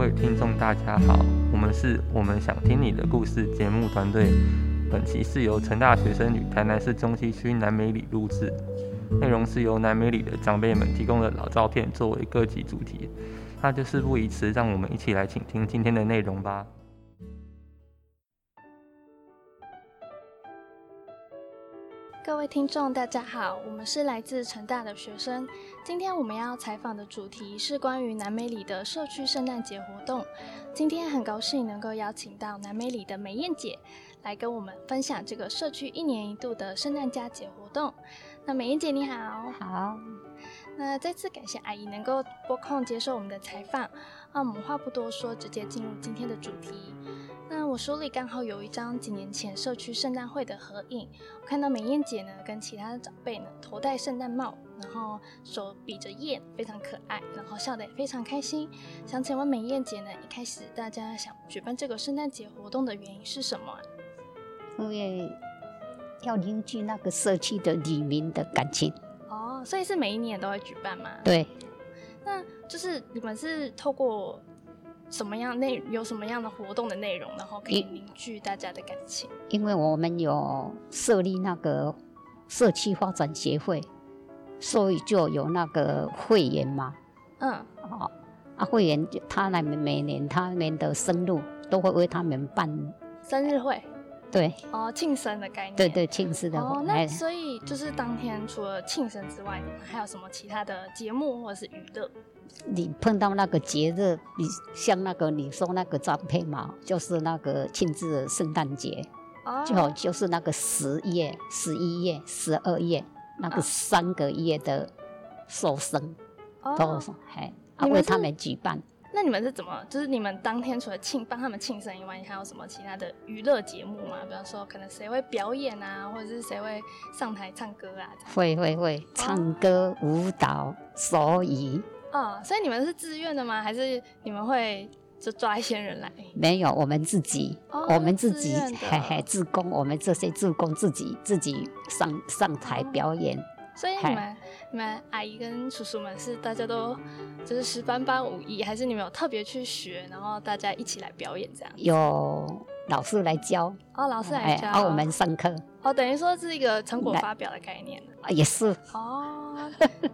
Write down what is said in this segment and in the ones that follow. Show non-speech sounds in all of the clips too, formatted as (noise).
各位听众，大家好，我们是我们想听你的故事节目团队。本期是由成大学生与台南市中西区南美里录制，内容是由南美里的长辈们提供的老照片作为各集主题。那就事不宜迟，让我们一起来倾听今天的内容吧。各位听众，大家好，我们是来自成大的学生。今天我们要采访的主题是关于南美里的社区圣诞节活动。今天很高兴能够邀请到南美里的美燕姐来跟我们分享这个社区一年一度的圣诞佳节活动。那美燕姐你好，好。那再次感谢阿姨能够拨空接受我们的采访。那我们话不多说，直接进入今天的主题。那我手里刚好有一张几年前社区圣诞会的合影，我看到美燕姐呢跟其他的长辈呢头戴圣诞帽，然后手比着燕，非常可爱，然后笑得也非常开心。想请问美燕姐呢，一开始大家想举办这个圣诞节活动的原因是什么？因为要凝聚那个社区的里民的感情。哦，所以是每一年都会举办吗？对。那就是你们是透过。什么样内有什么样的活动的内容，然后可以凝聚大家的感情？因为我们有设立那个社区发展协会，所以就有那个会员嘛。嗯，哦，啊，会员他来每年他们的生日都会为他们办生日会。对。哦，庆生的概念。对对，庆生的。哦，那所以就是当天除了庆生之外，你们还有什么其他的节目或者是娱乐？你碰到那个节日，你像那个你说那个照片嘛，就是那个庆祝圣诞节，哦就就是那个十月、十一月、十二月那个三个月的寿生，都还为他们举办。那你们是怎么？就是你们当天除了庆帮他们庆生以外，你还有什么其他的娱乐节目吗？比方说，可能谁会表演啊，或者是谁会上台唱歌啊？会会会，唱歌、舞蹈、手语。哦，所以你们是自愿的吗？还是你们会就抓一些人来？没有，我们自己，我们自己，嘿嘿，自工，我们这些自工自己自己上上台表演。所以你们你们阿姨跟叔叔们是大家都就是十班班武艺，还是你们有特别去学，然后大家一起来表演这样？有老师来教哦，老师来教，然我们上课哦，等于说是一个成果发表的概念啊，也是哦。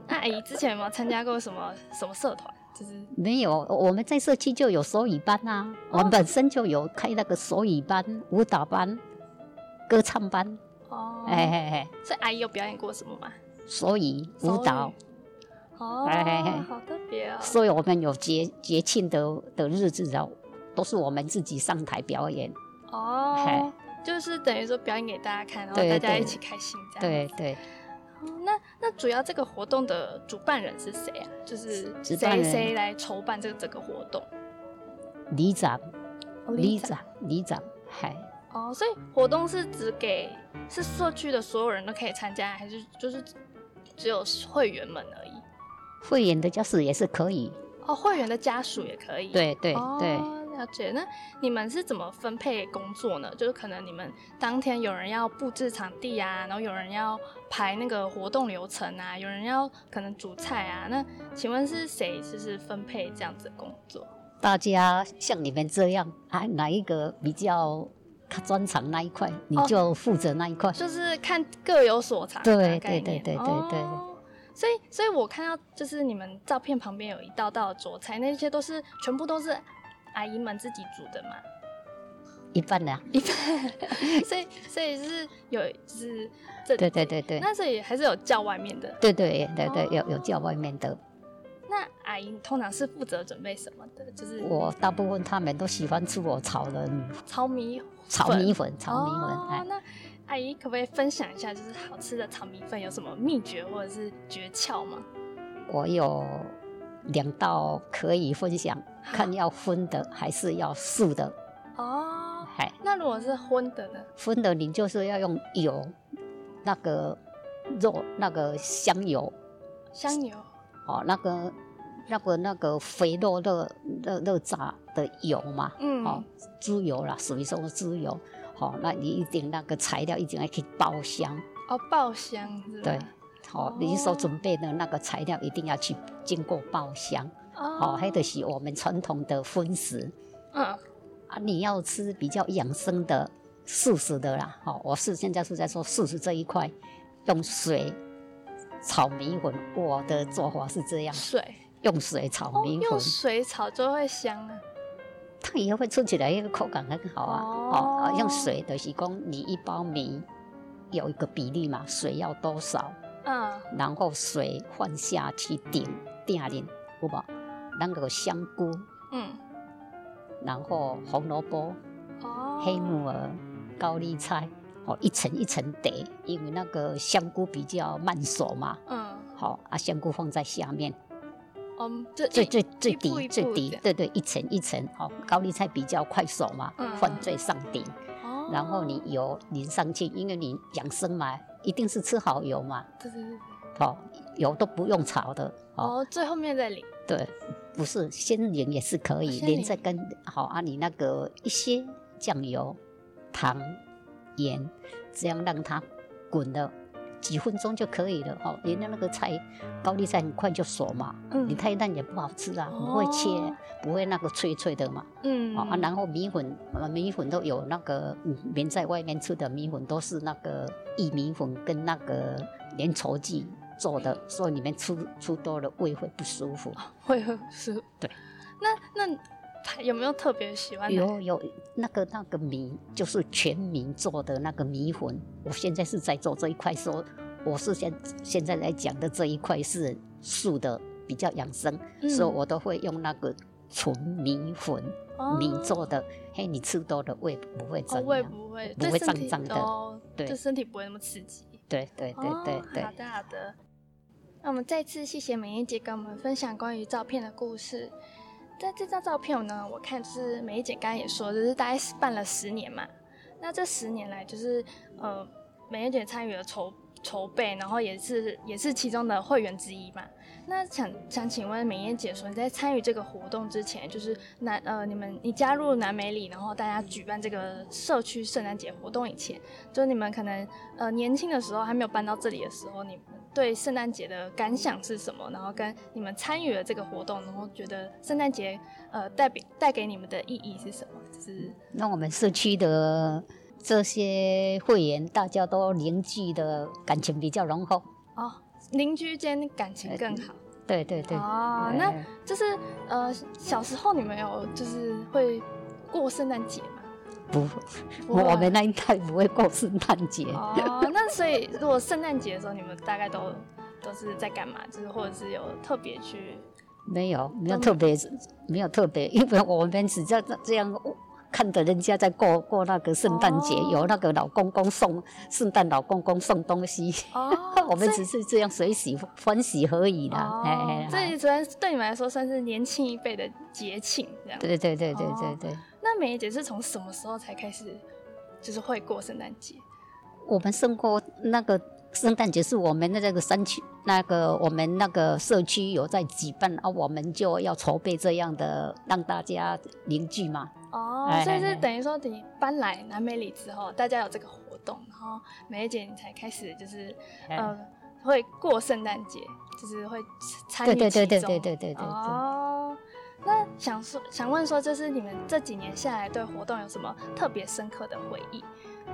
那阿姨之前有没有参加过什么什么社团？就是 (laughs) 没有，我们在社区就有手语班啊，我们本身就有开那个手语班、舞蹈班、歌唱班。哦，哎哎哎，所以阿姨有表演过什么吗？所以、舞蹈。哦，好特别啊！所以我们有节节庆的的日子哦，都是我们自己上台表演。哦，就是等于说表演给大家看，然后大家一起开心这样。对对。那那主要这个活动的主办人是谁啊？就是谁谁来筹办这个整个活动？里长，里长，里长，嗨。哦，所以活动是只给是社区的所有人都可以参加，还是就是只有会员们而已？会员的家属也是可以。哦，会员的家属也可以。对对对。了解，那你们是怎么分配工作呢？就是可能你们当天有人要布置场地啊，然后有人要排那个活动流程啊，有人要可能煮菜啊。那请问是谁就是分配这样子的工作？大家像你们这样啊，哪一个比较专长那一块，你就负责那一块。就是看各有所长。对对对对对对。所以，所以我看到就是你们照片旁边有一道道桌菜，那些都是全部都是。阿姨们自己煮的嘛，一半的，一半，(laughs) 所以所以是有就是这对对对对，那所以还是有叫外面的，对对对对有有叫外面的。那阿姨通常是负责准备什么的？就是我大部分他们都喜欢吃我炒的炒米炒米粉炒米粉。哦，那阿姨可不可以分享一下，就是好吃的炒米粉有什么秘诀或者是诀窍吗？我有。两道可以分享，看要荤的还是要素的哦。嗨，那如果是荤的呢？荤的你就是要用油，那个肉那个香油，香油哦，那个那个那个肥肉热热热炸的油嘛，嗯，哦，猪油啦，属于说猪油，好，那你一定那个材料一定要去爆香哦，爆香对。好，你所准备的那个材料一定要去经过爆香，哦，还得是我们传统的荤食。嗯，啊，你要吃比较养生的素食的啦。好，我是现在是在说素食这一块，用水炒米粉。我的做法是这样，水用水炒米粉，用水炒就会香啊。它也会吃起来一个口感很好啊。哦，用水的是讲你一包米有一个比例嘛，水要多少？嗯，然后水放下去顶顶下点，有无？那个香菇，嗯，然后红萝卜，哦，黑木耳、高丽菜，哦，一层一层叠，因为那个香菇比较慢熟嘛，嗯，好，啊，香菇放在下面，嗯，最最最最低最低，对对，一层一层，好，高丽菜比较快手嘛，放最上顶，哦，然后你油淋上去，因为你养生嘛，一定是吃好油嘛，对对对，好，油都不用炒的，哦，最后面再淋。对，不是先淋也是可以，淋在跟好啊，你那个一些酱油、糖、盐，这样让它滚了几分钟就可以了。哦，人家那个菜，高丽菜很快就熟嘛。嗯。你太烂也不好吃啊，不会切，不会那个脆脆的嘛。嗯。啊，然后米粉，米粉都有那个，连在外面吃的米粉都是那个薏米粉跟那个粘稠剂。做的，所以你们吃吃多了胃会不舒服，(laughs) 会不舒服。对，那那有没有特别喜欢？有有那个那个米，就是全民做的那个米粉。我现在是在做这一块，说我是现现在来讲的这一块是素的，比较养生，所以我都会用那个纯米粉米做的。嘿，你吃多了胃不会怎样？胃不会不会胀胀的，对，对身体不会那么刺激。对对对对对。好的好的。那我们再次谢谢美燕姐跟我们分享关于照片的故事。在这张照片呢，我看是美一姐刚刚也说，就是大概是办了十年嘛。那这十年来，就是呃，美一姐参与了筹筹备，然后也是也是其中的会员之一嘛。那想想请问美燕姐说，你在参与这个活动之前，就是南呃你们你加入南美里，然后大家举办这个社区圣诞节活动以前，就是你们可能呃年轻的时候还没有搬到这里的时候，你们对圣诞节的感想是什么？然后跟你们参与了这个活动，然后觉得圣诞节呃代表带给你们的意义是什么？就是那我们社区的这些会员，大家都凝聚的感情比较浓厚哦。邻居间感情更好，对对对。哦，那就是呃，小时候你们有就是会过圣诞节吗？不，我们那一代不会过圣诞节。哦，那所以如果圣诞节的时候，你们大概都都是在干嘛？就是或者是有特别去？没有，没有特别，没有特别，因为我们只叫这样。看着人家在过过那个圣诞节，有那个老公公送圣诞老公公送东西，(laughs) 我们只是这样随喜欢喜而已啦。哎，这主要对你们来说算是年轻一辈的节庆，这样。对对对对对对。那梅姐是从什么时候才开始就是会过圣诞节？我们生过那个圣诞节是我们的这个山区，那个我们那个社区有在举办啊，我们就要筹备这样的让大家凝聚嘛。哦，所以是等于说你搬来南美里之后，大家有这个活动，然后梅姐你才开始就是呃会过圣诞节，就是会参与其中。对对对对对对对。哦，那想说想问说，就是你们这几年下来对活动有什么特别深刻的回忆？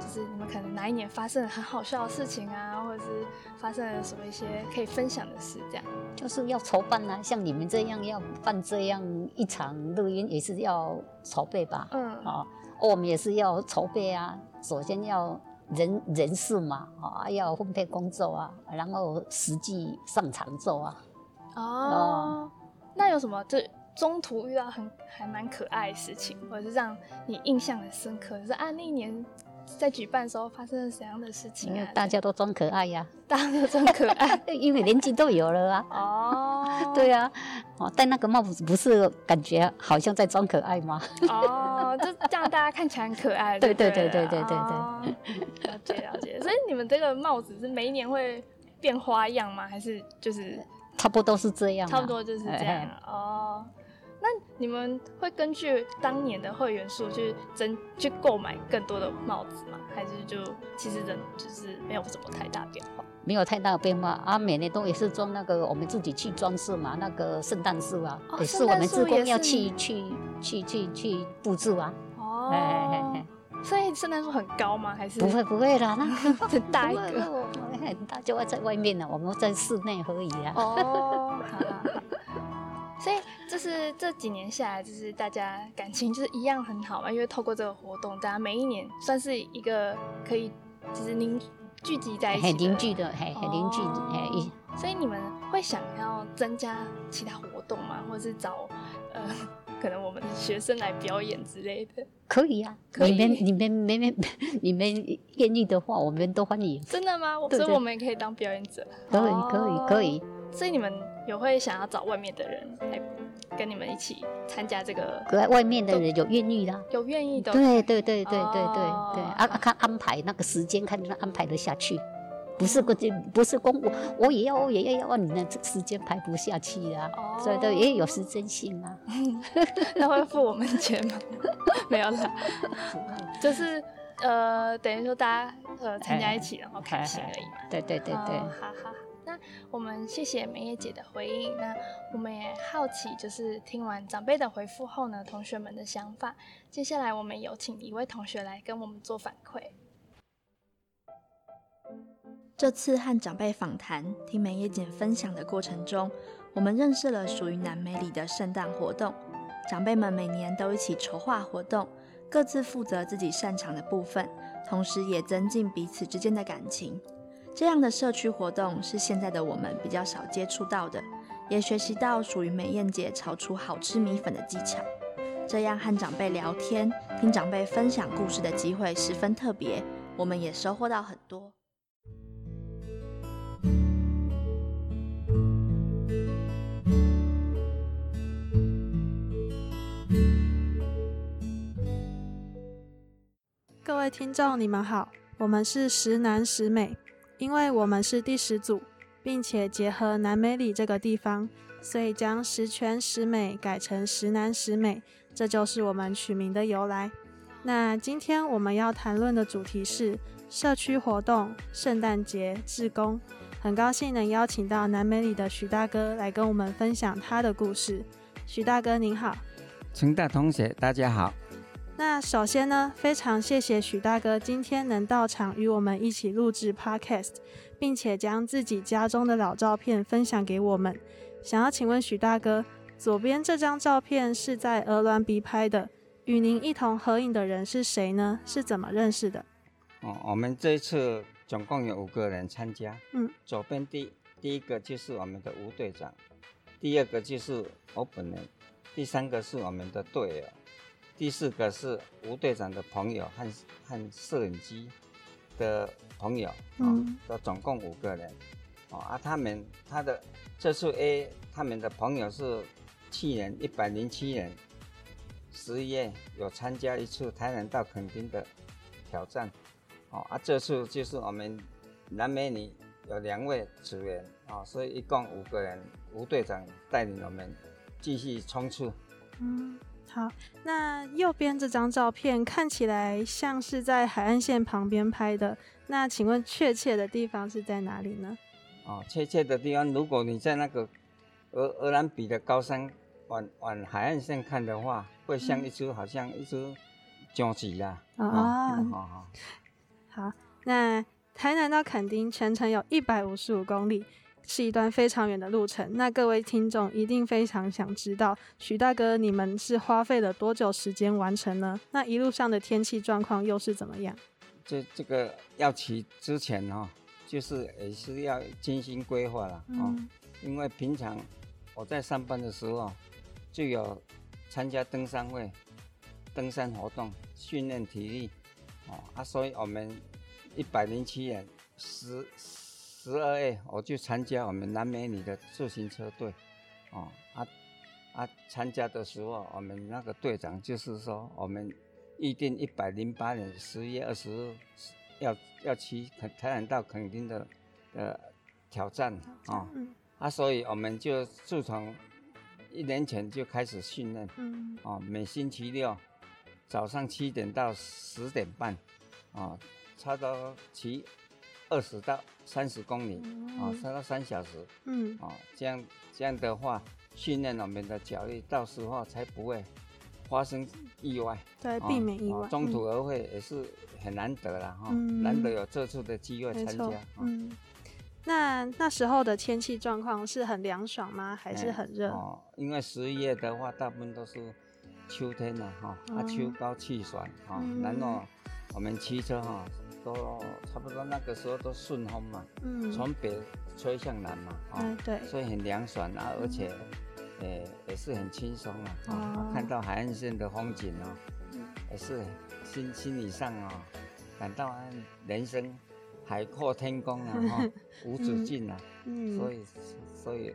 就是你们可能哪一年发生了很好笑的事情啊，或者是发生了什么一些可以分享的事，这样。就是要筹办啊，像你们这样要办这样一场录音，也是要筹备吧？嗯，啊，我们也是要筹备啊。首先要人人事嘛，啊，要分配工作啊，然后实际上场做啊。哦，那有什么？就中途遇到很还蛮可爱的事情，或者是让你印象很深刻，就是啊那一年。在举办的时候发生了怎样的事情啊？大家都装可爱呀，(laughs) 大家都装可爱，(laughs) 因为年纪都有了啊。哦，(laughs) 对啊，哦，戴那个帽子不是感觉好像在装可爱吗？哦，就这样大家看起来很可爱。对对对对对对对，了解了解。所以你们这个帽子是每一年会变花样吗？还是就是差不多都是这样？差不多就是这样。哦，那你们会根据当年的会员数去增去购买更多的帽子吗？还是就其实人就是没有什么太大变化？没有太大的变化啊，每年都也是装那个我们自己去装饰嘛，那个圣诞树啊，也是我们职工要去去去去去布置啊。哦。所以圣诞树很高吗？还是不会不会啦，那很大一个，(laughs) 很大，就要在外面呢。我们在室内而已啊。哦，所以就是这几年下来，就是大家感情就是一样很好嘛。因为透过这个活动，大家每一年算是一个可以就是凝聚集在一起，很凝聚的，很很凝聚，哎。所以你们会想要增加其他活动吗？或者是找呃？可能我们学生来表演之类的，(laughs) 可以啊，你们你们你们 (laughs) 你们愿意的话，我们都欢迎。真的吗？所以我们也可以当表演者。可以可以可以。所以你们有会想要找外面的人来跟你们一起参加这个？外面的人有愿意的，有愿意的。对对对对对对对，啊看安排那个时间，看能安排得下去。不是个，不是公我，我也要，我也要要，你那时间排不下去啊，所以都也有时间性啊。那会付我们钱吗？没有了，就是呃，等于说大家呃参加一起，然后开心而已嘛。对对对对。好好，那我们谢谢梅叶姐的回应。那我们也好奇，就是听完长辈的回复后呢，同学们的想法。接下来我们有请一位同学来跟我们做反馈。这次和长辈访谈、听梅叶姐分享的过程中，我们认识了属于南美里的圣诞活动。长辈们每年都一起筹划活动，各自负责自己擅长的部分，同时也增进彼此之间的感情。这样的社区活动是现在的我们比较少接触到的，也学习到属于美艳姐炒出好吃米粉的技巧。这样和长辈聊天、听长辈分享故事的机会十分特别，我们也收获到很多。各位听众，你们好，我们是十男十美，因为我们是第十组，并且结合南美里这个地方，所以将十全十美改成十南十美，这就是我们取名的由来。那今天我们要谈论的主题是社区活动、圣诞节、志工，很高兴能邀请到南美里的许大哥来跟我们分享他的故事。许大哥您好，陈大同学大家好。那首先呢，非常谢谢许大哥今天能到场与我们一起录制 Podcast，并且将自己家中的老照片分享给我们。想要请问许大哥，左边这张照片是在鹅銮鼻拍的，与您一同合影的人是谁呢？是怎么认识的？哦，我们这一次总共有五个人参加。嗯，左边第第一个就是我们的吴队长，第二个就是我本人，第三个是我们的队友。第四个是吴队长的朋友和和摄影机的朋友，嗯，都总共五个人，哦啊，他们他的这次 A 他们的朋友是去年一百零七年十一月有参加一次台南到垦丁的挑战，哦啊，这次就是我们南美女有两位职员，啊，所以一共五个人，吴队长带领我们继续冲刺，嗯。好，那右边这张照片看起来像是在海岸线旁边拍的。那请问确切的地方是在哪里呢？哦，确切的地方，如果你在那个俄俄兰比的高山往往海岸线看的话，会像一只好像一只鲸鱼啦。哦，好好 (laughs) 好。那台南到垦丁全程有一百五十五公里。是一段非常远的路程，那各位听众一定非常想知道，徐大哥，你们是花费了多久时间完成呢？那一路上的天气状况又是怎么样？这这个要骑之前哈，就是也是要精心规划了哦，因为平常我在上班的时候就有参加登山会、登山活动，训练体力哦啊，所以我们一百零七人十。十二月我就参加我们南美女的自行车队，哦，啊啊，参加的时候我们那个队长就是说，我们预定一百零八年十月二十日要要去台南到垦丁的呃挑战啊，啊，所以我们就自从一年前就开始训练，嗯，哦，每星期六早上七点到十点半，啊，差不多骑二十到三十公里，啊，差不多三小时，嗯，啊，这样这样的话训练我们的脚力，到时候才不会发生意外，对，避免意外。中途而会也是很难得了哈，难得有这次的机会参加，嗯。那那时候的天气状况是很凉爽吗？还是很热？哦，因为十一月的话，大部分都是秋天了哈，啊秋高气爽哈，然后我们骑车哈，都差不多那个时候都顺风嘛，嗯，从北吹向南嘛，嗯对，所以很凉爽啊，而且，诶也是很轻松啊，啊，看到海岸线的风景哦，也是心心理上啊，感到人生。海阔天空啊，哈，(laughs) 无止境啊，嗯，所以，所以，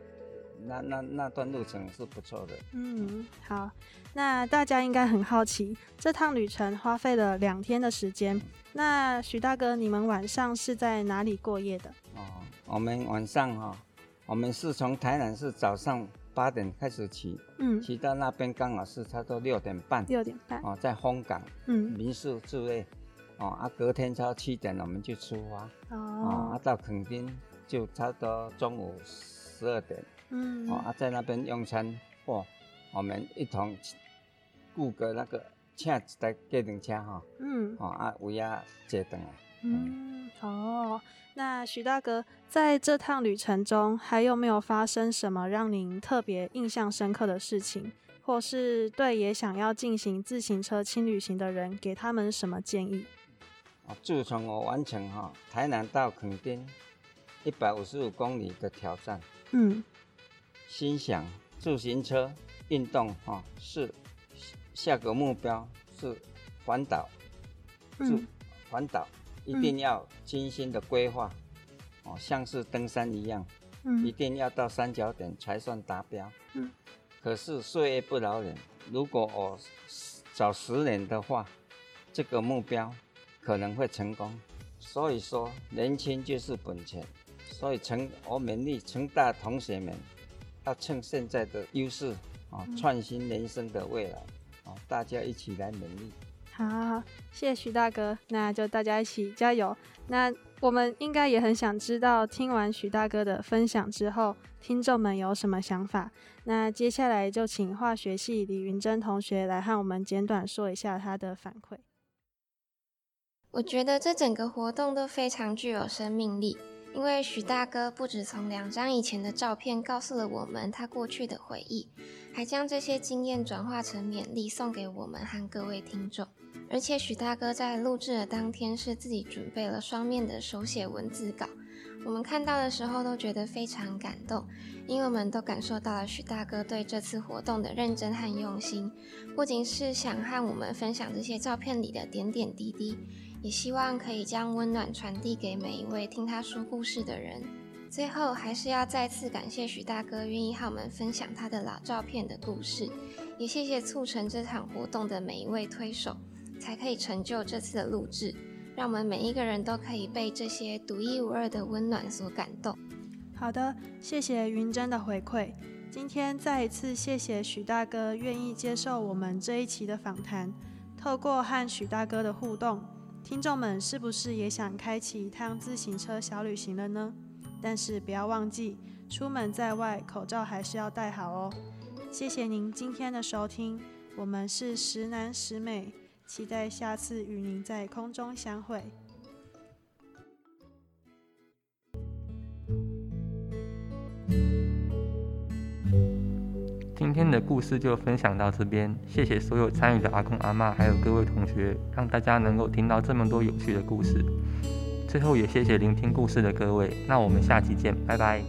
那那那段路程是不错的。嗯，好，那大家应该很好奇，这趟旅程花费了两天的时间。那许大哥，你们晚上是在哪里过夜的？哦，我们晚上哈，我们是从台南市早上八点开始骑，嗯，骑到那边刚好是差不多六点半，六点半，哦，在丰港，嗯，民宿住位。哦啊，隔天超七点我们就出发，哦，啊到垦丁就差不多中午十二点，嗯，哦啊在那边用餐或我们一同雇个那个请一台计程车哈，嗯，哦啊乌鸦接等啊，嗯，哦，那徐大哥在这趟旅程中还有没有发生什么让您特别印象深刻的事情，或是对也想要进行自行车轻旅行的人给他们什么建议？自从我完成哈台南到垦丁一百五十五公里的挑战，嗯，心想自行车运动哈是下个目标是环岛，嗯，环岛一定要精心的规划，哦，像是登山一样，嗯，一定要到三角点才算达标，嗯，可是岁月不饶人，如果我早十年的话，这个目标。可能会成功，所以说年轻就是本钱，所以成我勉励成大同学们要趁现在的优势啊，创新人生的未来啊，大家一起来努力。好，谢谢徐大哥，那就大家一起加油。那我们应该也很想知道，听完徐大哥的分享之后，听众们有什么想法？那接下来就请化学系李云珍同学来和我们简短说一下他的反馈。我觉得这整个活动都非常具有生命力，因为许大哥不止从两张以前的照片告诉了我们他过去的回忆，还将这些经验转化成勉励送给我们和各位听众。而且许大哥在录制的当天是自己准备了双面的手写文字稿，我们看到的时候都觉得非常感动，因为我们都感受到了许大哥对这次活动的认真和用心，不仅是想和我们分享这些照片里的点点滴滴。也希望可以将温暖传递给每一位听他说故事的人。最后，还是要再次感谢许大哥愿意和我们分享他的老照片的故事，也谢谢促成这场活动的每一位推手，才可以成就这次的录制，让我们每一个人都可以被这些独一无二的温暖所感动。好的，谢谢云珍的回馈。今天再一次谢谢许大哥愿意接受我们这一期的访谈，透过和许大哥的互动。听众们是不是也想开启一趟自行车小旅行了呢？但是不要忘记，出门在外口罩还是要戴好哦。谢谢您今天的收听，我们是十男十美，期待下次与您在空中相会。今天的故事就分享到这边，谢谢所有参与的阿公阿妈，还有各位同学，让大家能够听到这么多有趣的故事。最后也谢谢聆听故事的各位，那我们下期见，拜拜。